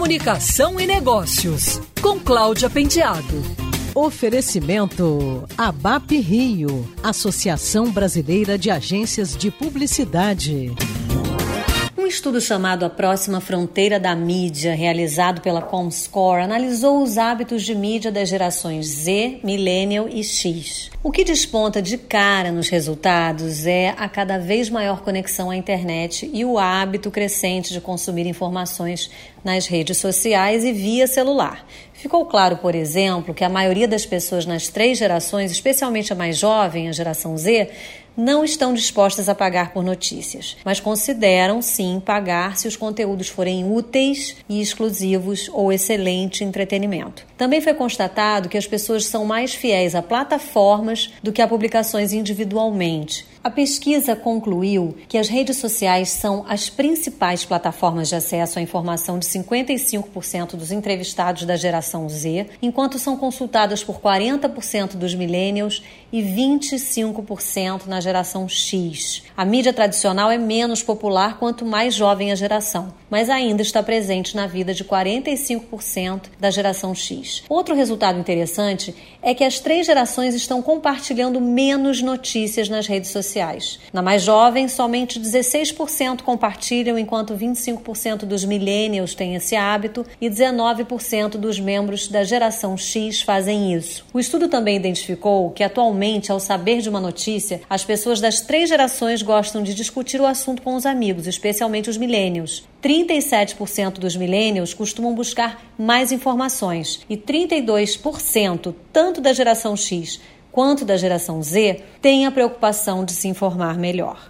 Comunicação e Negócios, com Cláudia Penteado. Oferecimento ABAP Rio, Associação Brasileira de Agências de Publicidade. Estudo chamado A Próxima Fronteira da Mídia, realizado pela Comscore, analisou os hábitos de mídia das gerações Z, Millennial e X. O que desponta de cara nos resultados é a cada vez maior conexão à internet e o hábito crescente de consumir informações nas redes sociais e via celular. Ficou claro, por exemplo, que a maioria das pessoas nas três gerações, especialmente a mais jovem, a geração Z, não estão dispostas a pagar por notícias, mas consideram sim pagar se os conteúdos forem úteis e exclusivos ou excelente entretenimento. Também foi constatado que as pessoas são mais fiéis a plataformas do que a publicações individualmente. A pesquisa concluiu que as redes sociais são as principais plataformas de acesso à informação de 55% dos entrevistados da geração Z, enquanto são consultadas por 40% dos millennials e 25% na geração X. A mídia tradicional é menos popular quanto mais jovem a geração, mas ainda está presente na vida de 45% da geração X. Outro resultado interessante é que as três gerações estão compartilhando menos notícias nas redes sociais. Na mais jovem, somente 16% compartilham, enquanto 25% dos millennials têm esse hábito e 19% dos membros da geração X fazem isso. O estudo também identificou que atualmente, ao saber de uma notícia, as pessoas das três gerações gostam de discutir o assunto com os amigos, especialmente os millennials. 37% dos millennials costumam buscar mais informações e 32%, tanto da geração X quanto da geração Z, têm a preocupação de se informar melhor.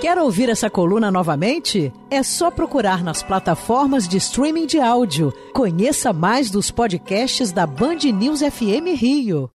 Quer ouvir essa coluna novamente? É só procurar nas plataformas de streaming de áudio. Conheça mais dos podcasts da Band News FM Rio.